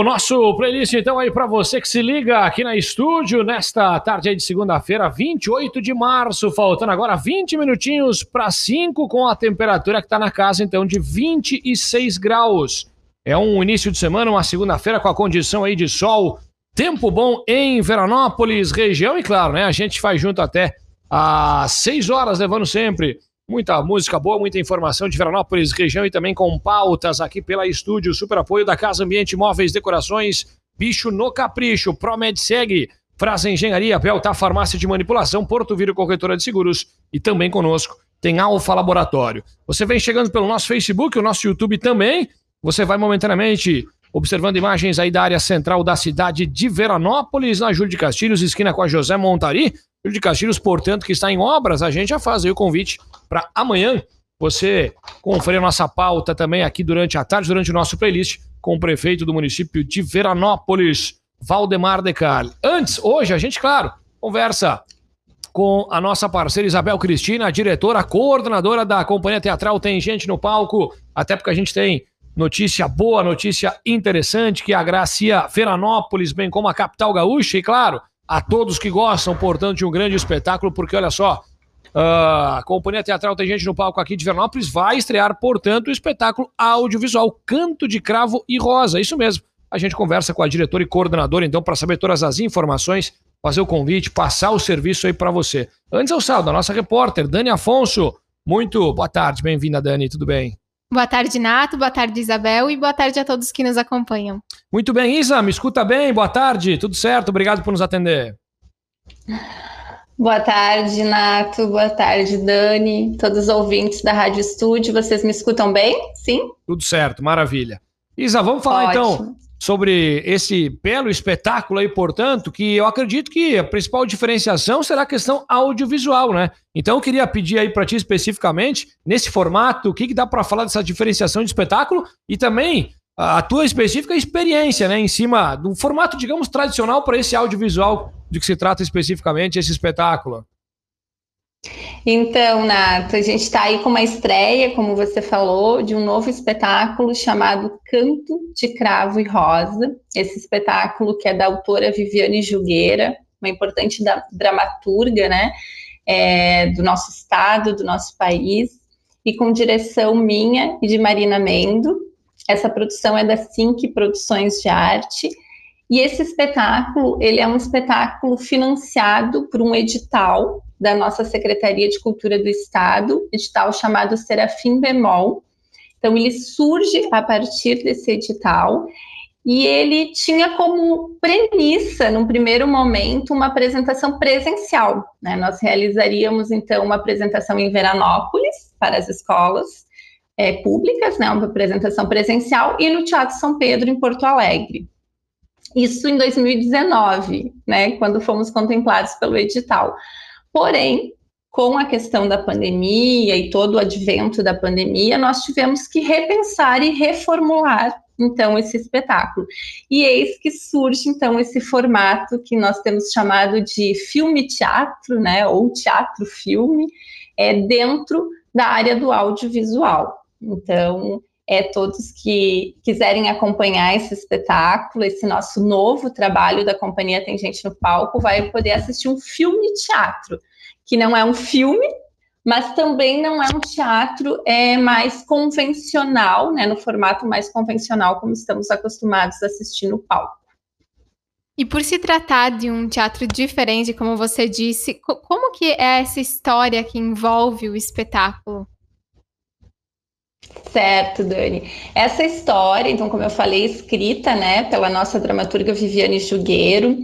O nosso playlist, então, aí para você que se liga aqui na estúdio nesta tarde aí de segunda-feira, 28 de março, faltando agora 20 minutinhos para 5, com a temperatura que está na casa, então, de 26 graus. É um início de semana, uma segunda-feira com a condição aí de sol, tempo bom em Veranópolis, região, e claro, né, a gente faz junto até às 6 horas, levando sempre Muita música boa, muita informação de Veranópolis, região e também com pautas aqui pela estúdio. Super apoio da Casa Ambiente Móveis Decorações, Bicho no Capricho, Promed Segue, Frase Engenharia, Belta Farmácia de Manipulação, Porto Viro Corretora de Seguros e também conosco tem Alfa Laboratório. Você vem chegando pelo nosso Facebook, o nosso YouTube também. Você vai momentaneamente observando imagens aí da área central da cidade de Veranópolis, na Júlio de Castilhos, esquina com a José Montari. Júlio de Castilhos, portanto, que está em obras, a gente já faz aí o convite para amanhã você conferir a nossa pauta também aqui durante a tarde, durante o nosso playlist com o prefeito do município de Veranópolis, Valdemar Decal. Antes, hoje, a gente, claro, conversa com a nossa parceira Isabel Cristina, diretora, coordenadora da Companhia Teatral Tem Gente no Palco, até porque a gente tem notícia boa, notícia interessante, que agracia Veranópolis, bem como a capital gaúcha, e claro, a todos que gostam, portanto, de um grande espetáculo, porque olha só, Uh, Companhia Teatral Tem Gente no Palco aqui de Vernópolis vai estrear, portanto, o espetáculo audiovisual Canto de Cravo e Rosa. Isso mesmo. A gente conversa com a diretora e coordenadora, então, para saber todas as informações, fazer o convite, passar o serviço aí para você. Antes eu saldo a nossa repórter, Dani Afonso. Muito boa tarde, bem-vinda, Dani, tudo bem? Boa tarde, Nato, boa tarde, Isabel, e boa tarde a todos que nos acompanham. Muito bem, Isa, me escuta bem, boa tarde, tudo certo, obrigado por nos atender. Boa tarde, Nato. Boa tarde, Dani. Todos os ouvintes da Rádio Estúdio. Vocês me escutam bem? Sim? Tudo certo, maravilha. Isa, vamos falar então Ótimo. então sobre esse belo espetáculo aí, portanto, que eu acredito que a principal diferenciação será a questão audiovisual, né? Então eu queria pedir aí para ti especificamente, nesse formato, o que, que dá para falar dessa diferenciação de espetáculo e também a tua específica experiência, né, em cima do formato, digamos, tradicional para esse audiovisual de que se trata especificamente esse espetáculo. Então, Nato, a gente está aí com uma estreia, como você falou, de um novo espetáculo chamado Canto de Cravo e Rosa. Esse espetáculo que é da autora Viviane Jugueira, uma importante dramaturga, né, é, do nosso estado, do nosso país, e com direção minha e de Marina Mendo. Essa produção é da Sync Produções de Arte. E esse espetáculo, ele é um espetáculo financiado por um edital da nossa Secretaria de Cultura do Estado, edital chamado Serafim Bemol. Então, ele surge a partir desse edital e ele tinha como premissa, num primeiro momento, uma apresentação presencial. Né? Nós realizaríamos, então, uma apresentação em Veranópolis para as escolas, é, públicas, né, uma apresentação presencial, e no Teatro São Pedro, em Porto Alegre. Isso em 2019, né, quando fomos contemplados pelo edital. Porém, com a questão da pandemia e todo o advento da pandemia, nós tivemos que repensar e reformular então esse espetáculo. E eis que surge então esse formato que nós temos chamado de filme teatro, né, ou teatro filme, é dentro da área do audiovisual. Então, é todos que quiserem acompanhar esse espetáculo, esse nosso novo trabalho da Companhia Tem Gente no Palco, vai poder assistir um filme teatro, que não é um filme, mas também não é um teatro é mais convencional, né, no formato mais convencional como estamos acostumados a assistir no palco. E por se tratar de um teatro diferente, como você disse, como que é essa história que envolve o espetáculo? Certo, Dani. Essa história, então, como eu falei, escrita, né, pela nossa dramaturga Viviane Jugueiro,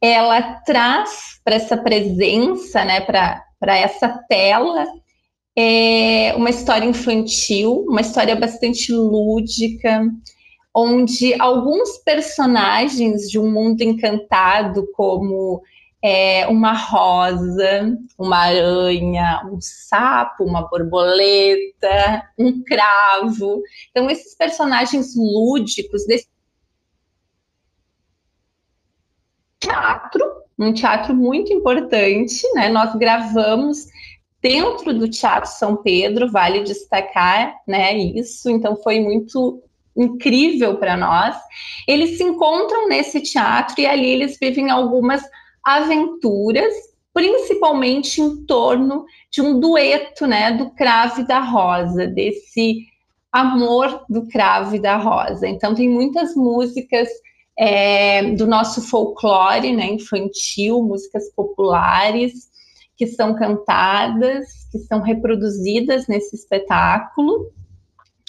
ela traz para essa presença, né, para essa tela, é, uma história infantil, uma história bastante lúdica, onde alguns personagens de um mundo encantado, como é, uma rosa, uma aranha, um sapo, uma borboleta, um cravo. Então, esses personagens lúdicos desse teatro, um teatro muito importante, né? Nós gravamos dentro do Teatro São Pedro, vale destacar, né, isso, então foi muito incrível para nós. Eles se encontram nesse teatro e ali eles vivem algumas aventuras, principalmente em torno de um dueto, né, do cravo e da rosa, desse amor do cravo e da rosa. Então tem muitas músicas é, do nosso folclore, né, infantil, músicas populares que são cantadas, que são reproduzidas nesse espetáculo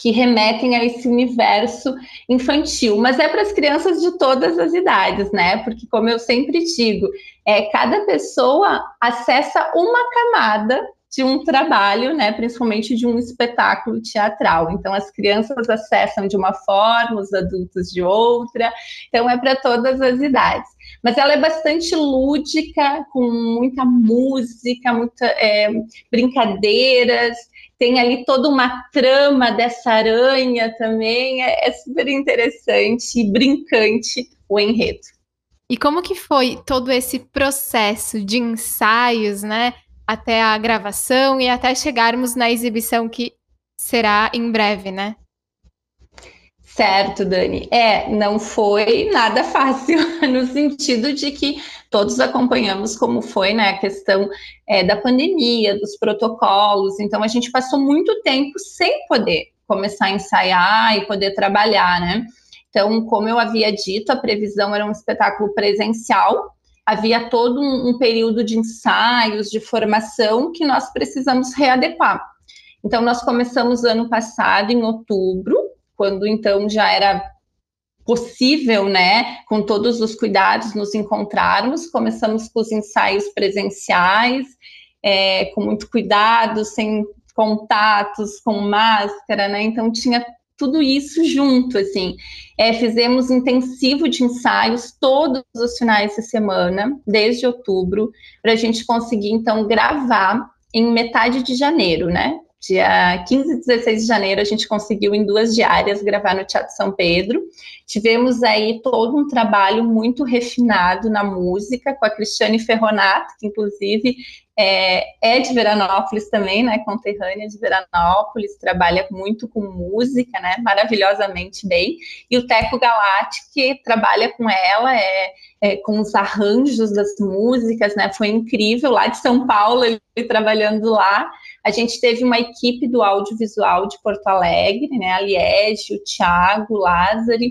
que remetem a esse universo infantil, mas é para as crianças de todas as idades, né? Porque, como eu sempre digo, é, cada pessoa acessa uma camada de um trabalho, né, principalmente de um espetáculo teatral. Então, as crianças acessam de uma forma, os adultos de outra. Então, é para todas as idades. Mas ela é bastante lúdica, com muita música, muita é, brincadeiras tem ali toda uma trama dessa aranha também, é, é super interessante e brincante o enredo. E como que foi todo esse processo de ensaios, né, até a gravação e até chegarmos na exibição que será em breve, né? Certo, Dani. É, não foi nada fácil, no sentido de que todos acompanhamos como foi né, a questão é, da pandemia, dos protocolos. Então, a gente passou muito tempo sem poder começar a ensaiar e poder trabalhar, né? Então, como eu havia dito, a previsão era um espetáculo presencial, havia todo um, um período de ensaios, de formação que nós precisamos readequar. Então, nós começamos ano passado, em outubro, quando então já era possível, né, com todos os cuidados, nos encontrarmos. Começamos com os ensaios presenciais, é, com muito cuidado, sem contatos, com máscara, né? Então tinha tudo isso junto, assim. É, fizemos intensivo de ensaios todos os finais de semana, desde outubro, para a gente conseguir então gravar em metade de janeiro, né? Dia 15 e 16 de janeiro, a gente conseguiu em duas diárias gravar no Teatro São Pedro. Tivemos aí todo um trabalho muito refinado na música com a Cristiane Ferronato, que inclusive é, é, de Veranópolis também, né? Conterrânea de Veranópolis, trabalha muito com música, né? Maravilhosamente bem. E o Teco Galati, que trabalha com ela, é, é, com os arranjos das músicas, né? Foi incrível lá de São Paulo, ele trabalhando lá. A gente teve uma equipe do audiovisual de Porto Alegre, né? A Liege, o Thiago, o Lázaro,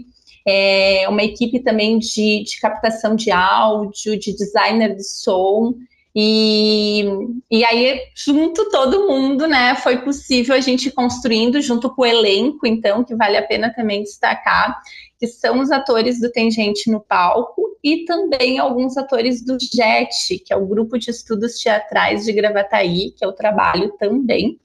é, uma equipe também de, de captação de áudio, de designer de som. E, e aí, junto todo mundo, né, foi possível a gente construindo junto com o elenco, então, que vale a pena também destacar, que são os atores do Tem Gente no Palco e também alguns atores do JET, que é o Grupo de Estudos Teatrais de Gravataí, que é o trabalho também.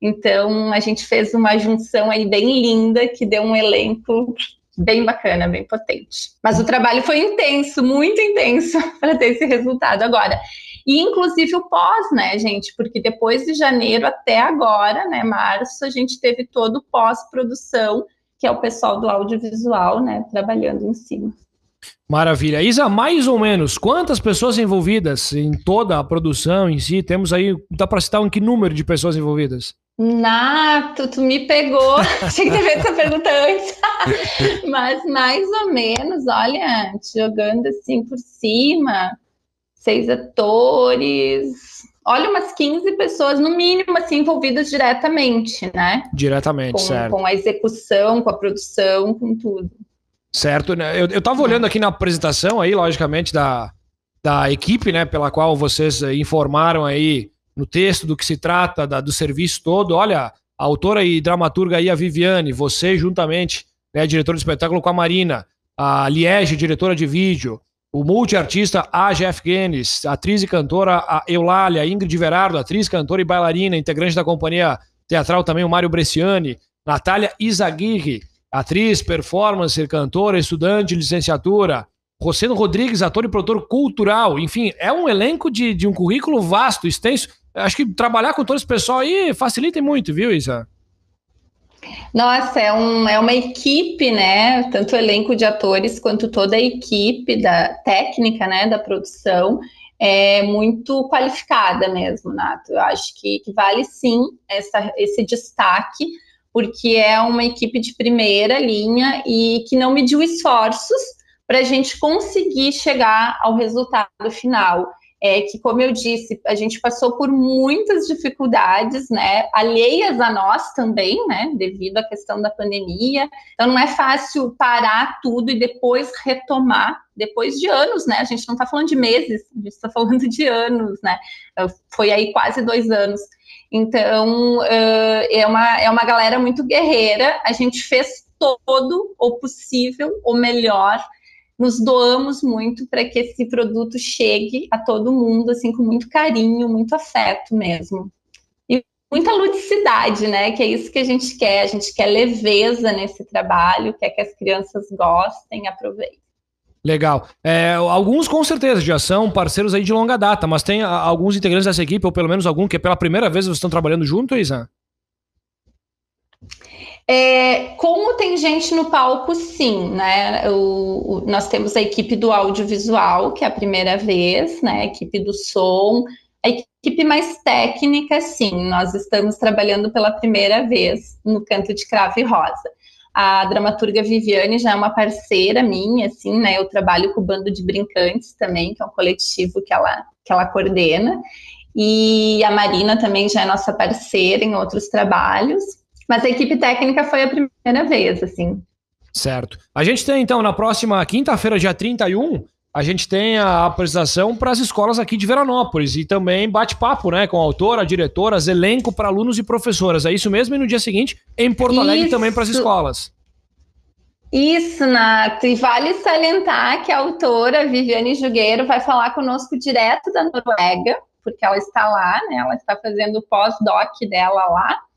Então, a gente fez uma junção aí bem linda, que deu um elenco bem bacana, bem potente. Mas o trabalho foi intenso, muito intenso, para ter esse resultado agora. E inclusive o pós, né, gente? Porque depois de janeiro até agora, né, março, a gente teve todo o pós-produção, que é o pessoal do audiovisual, né, trabalhando em cima. Maravilha. Isa, mais ou menos, quantas pessoas envolvidas em toda a produção em si? Temos aí, dá para citar um que número de pessoas envolvidas? Nato, tu me pegou. Tinha que ter feito essa pergunta antes. Mas mais ou menos, olha, jogando assim por cima, seis atores, olha, umas 15 pessoas, no mínimo, assim, envolvidas diretamente, né? Diretamente, com, certo. Com a execução, com a produção, com tudo. Certo, né? Eu, eu tava olhando aqui na apresentação aí, logicamente, da, da equipe, né, pela qual vocês eh, informaram aí no texto do que se trata, da, do serviço todo. Olha, a autora e dramaturga aí, a Viviane, você juntamente, né, diretora do espetáculo com a Marina, a Liege, diretora de vídeo, o multiartista A.G.F. Guenes, atriz e cantora Eulália, Ingrid Verardo, atriz, cantora e bailarina, integrante da companhia teatral também o Mário Bresciani, Natália Izaguirre, atriz, performance, cantora, estudante licenciatura, Rosendo Rodrigues, ator e produtor cultural, enfim, é um elenco de, de um currículo vasto, extenso. Acho que trabalhar com todo esse pessoal aí facilita muito, viu, Isa? Nossa, é, um, é uma equipe, né? Tanto o elenco de atores quanto toda a equipe da técnica, né, da produção, é muito qualificada mesmo, Nato. Eu acho que, que vale sim essa, esse destaque, porque é uma equipe de primeira linha e que não mediu esforços para a gente conseguir chegar ao resultado final é que, como eu disse, a gente passou por muitas dificuldades, né, alheias a nós também, né, devido à questão da pandemia. Então, não é fácil parar tudo e depois retomar, depois de anos, né? A gente não está falando de meses, a gente está falando de anos, né? Foi aí quase dois anos. Então, é uma, é uma galera muito guerreira. A gente fez todo o possível, o melhor nos doamos muito para que esse produto chegue a todo mundo, assim, com muito carinho, muito afeto mesmo. E muita ludicidade, né? Que é isso que a gente quer. A gente quer leveza nesse trabalho, quer que as crianças gostem, aproveitem. Legal. É, alguns com certeza já são parceiros aí de longa data, mas tem alguns integrantes dessa equipe, ou pelo menos algum que é pela primeira vez vocês estão trabalhando junto, Isa? É, como tem gente no palco, sim, né? O, o, nós temos a equipe do audiovisual, que é a primeira vez, né? A equipe do som, a equipe mais técnica, sim, nós estamos trabalhando pela primeira vez no Canto de Cravo e Rosa. A dramaturga Viviane já é uma parceira minha, assim, né? Eu trabalho com o Bando de Brincantes também, que é um coletivo que ela, que ela coordena. E a Marina também já é nossa parceira em outros trabalhos. Mas a equipe técnica foi a primeira vez, assim. Certo. A gente tem, então, na próxima quinta-feira, dia 31, a gente tem a apresentação para as escolas aqui de Veranópolis e também bate-papo, né, com a autora, diretoras, elenco para alunos e professoras. É isso mesmo? E no dia seguinte, em Porto Alegre isso. também para as escolas. Isso, Nato. E vale salientar que a autora Viviane Jugueiro vai falar conosco direto da Noruega, porque ela está lá, né? Ela está fazendo o pós-doc dela lá.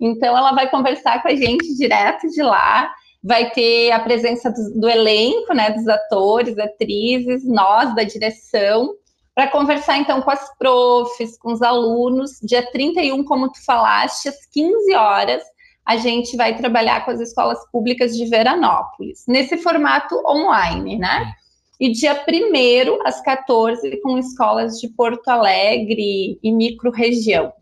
Então, ela vai conversar com a gente direto de lá. Vai ter a presença do, do elenco, né, dos atores, atrizes, nós da direção, para conversar então com as profs, com os alunos. Dia 31, como tu falaste, às 15 horas, a gente vai trabalhar com as escolas públicas de Veranópolis, nesse formato online, né? E dia 1 às 14, com escolas de Porto Alegre e micro-região.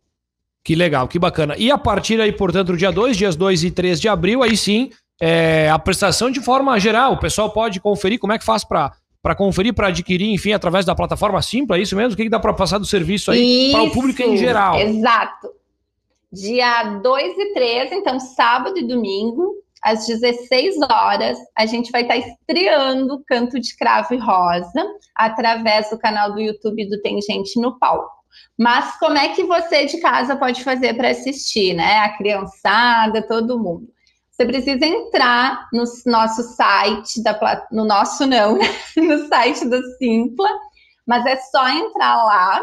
Que legal, que bacana. E a partir aí, portanto, do dia 2, dias 2 e 3 de abril, aí sim, é, a prestação de forma geral. O pessoal pode conferir como é que faz para para conferir, para adquirir, enfim, através da plataforma Simpla, é isso mesmo? O que, que dá para passar do serviço aí para o público em geral? Exato. Dia 2 e 3, então sábado e domingo, às 16 horas, a gente vai estar estreando Canto de Cravo e Rosa através do canal do YouTube do Tem Gente no Palco. Mas como é que você de casa pode fazer para assistir, né? A criançada, todo mundo. Você precisa entrar no nosso site, da, no nosso não, né? no site do Simpla, mas é só entrar lá,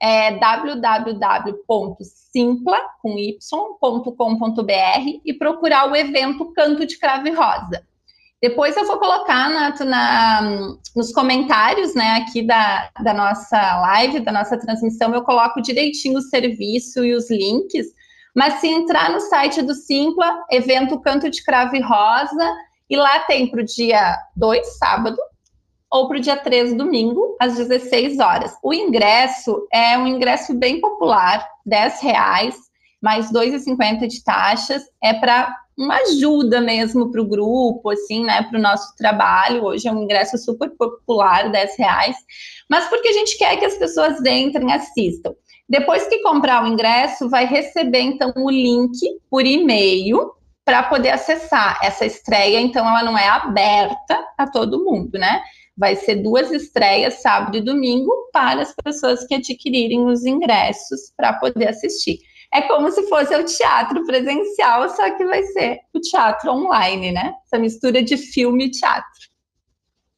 é www.simpla.com.br e procurar o evento Canto de Cravo e Rosa. Depois eu vou colocar na, nos comentários, né, aqui da, da nossa live, da nossa transmissão, eu coloco direitinho o serviço e os links. Mas se entrar no site do Simpla, evento Canto de Cravo e Rosa, e lá tem para o dia 2, sábado, ou para o dia 3, domingo, às 16 horas. O ingresso é um ingresso bem popular, 10 reais, mais 2,50 de taxas, é para uma ajuda mesmo para o grupo, assim, né, para o nosso trabalho. Hoje é um ingresso super popular, 10 reais, mas porque a gente quer que as pessoas entrem e assistam. Depois que comprar o ingresso, vai receber então o link por e-mail para poder acessar essa estreia. Então, ela não é aberta a todo mundo, né? Vai ser duas estreias, sábado e domingo, para as pessoas que adquirirem os ingressos para poder assistir é como se fosse o teatro presencial, só que vai ser o teatro online, né? Essa mistura de filme e teatro.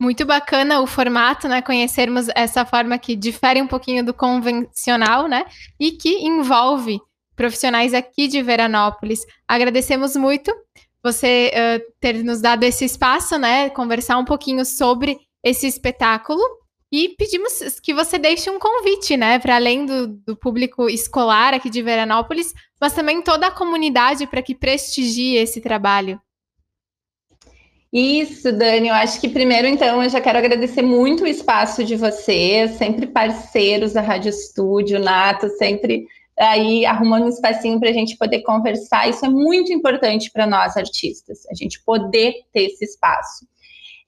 Muito bacana o formato, né? Conhecermos essa forma que difere um pouquinho do convencional, né? E que envolve profissionais aqui de Veranópolis. Agradecemos muito você uh, ter nos dado esse espaço, né? Conversar um pouquinho sobre esse espetáculo. E pedimos que você deixe um convite, né, para além do, do, público escolar aqui de Veranópolis, mas também toda a comunidade para que prestigie esse trabalho. Isso, Dani, eu acho que primeiro, então, eu já quero agradecer muito o espaço de vocês, sempre parceiros da Rádio Estúdio, Nato, sempre aí arrumando um espacinho para a gente poder conversar. Isso é muito importante para nós artistas, a gente poder ter esse espaço.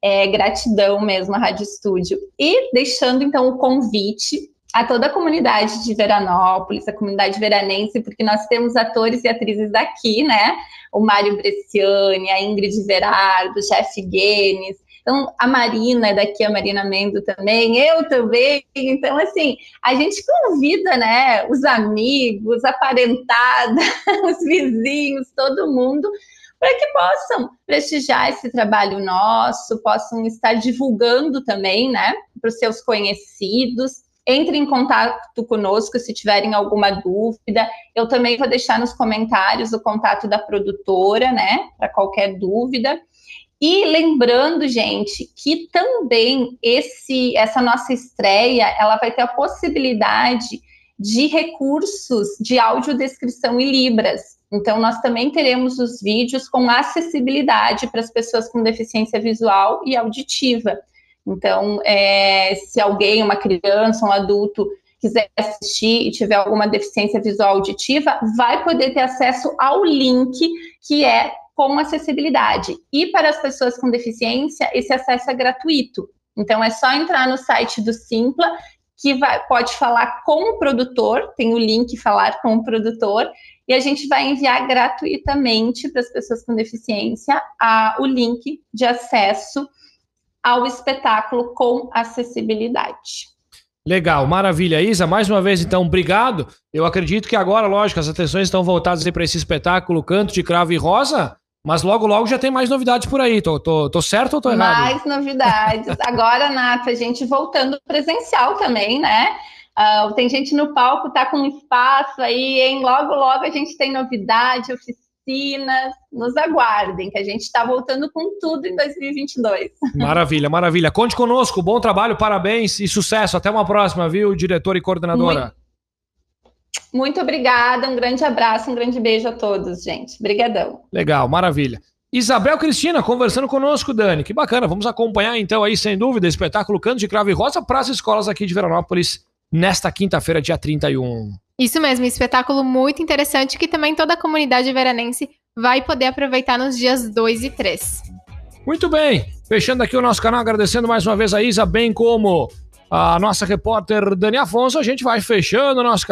É, gratidão mesmo à Rádio Estúdio. E deixando então o convite a toda a comunidade de Veranópolis, a comunidade veranense, porque nós temos atores e atrizes daqui, né? O Mário Bresciani, a Ingrid Verardo, o Jeff Guenes, então, a Marina é daqui, a Marina Mendo também, eu também. Então, assim, a gente convida, né, os amigos, a parentada, os vizinhos, todo mundo, para que possam prestigiar esse trabalho nosso, possam estar divulgando também, né, para os seus conhecidos. Entre em contato conosco se tiverem alguma dúvida. Eu também vou deixar nos comentários o contato da produtora, né, para qualquer dúvida. E lembrando, gente, que também esse essa nossa estreia, ela vai ter a possibilidade de recursos de audiodescrição em libras. Então, nós também teremos os vídeos com acessibilidade para as pessoas com deficiência visual e auditiva. Então, é, se alguém, uma criança, um adulto, quiser assistir e tiver alguma deficiência visual auditiva, vai poder ter acesso ao link que é com acessibilidade. E para as pessoas com deficiência, esse acesso é gratuito. Então é só entrar no site do Simpla, que vai, pode falar com o produtor, tem o link falar com o produtor, e a gente vai enviar gratuitamente para as pessoas com deficiência a, o link de acesso ao espetáculo com acessibilidade. Legal, maravilha. Isa, mais uma vez, então, obrigado. Eu acredito que agora, lógico, as atenções estão voltadas para esse espetáculo Canto de Cravo e Rosa. Mas logo, logo já tem mais novidades por aí. Tô, tô, tô certo ou tô errado? Mais novidades. Agora, Nata, a gente voltando presencial também, né? Uh, tem gente no palco, tá com espaço aí, hein? Logo, logo a gente tem novidade, oficinas. Nos aguardem, que a gente está voltando com tudo em 2022. Maravilha, maravilha. Conte conosco, bom trabalho, parabéns e sucesso. Até uma próxima, viu, diretor e coordenadora? Muito... Muito obrigada, um grande abraço, um grande beijo a todos, gente. Obrigadão. Legal, maravilha. Isabel Cristina conversando conosco, Dani. Que bacana. Vamos acompanhar então aí, sem dúvida, o espetáculo Canto de Cravo e Rosa para as escolas aqui de Veranópolis nesta quinta-feira, dia 31. Isso mesmo, espetáculo muito interessante que também toda a comunidade veranense vai poder aproveitar nos dias 2 e 3. Muito bem. Fechando aqui o nosso canal, agradecendo mais uma vez a Isa, bem como a nossa repórter Dani Afonso, a gente vai fechando o nosso canal.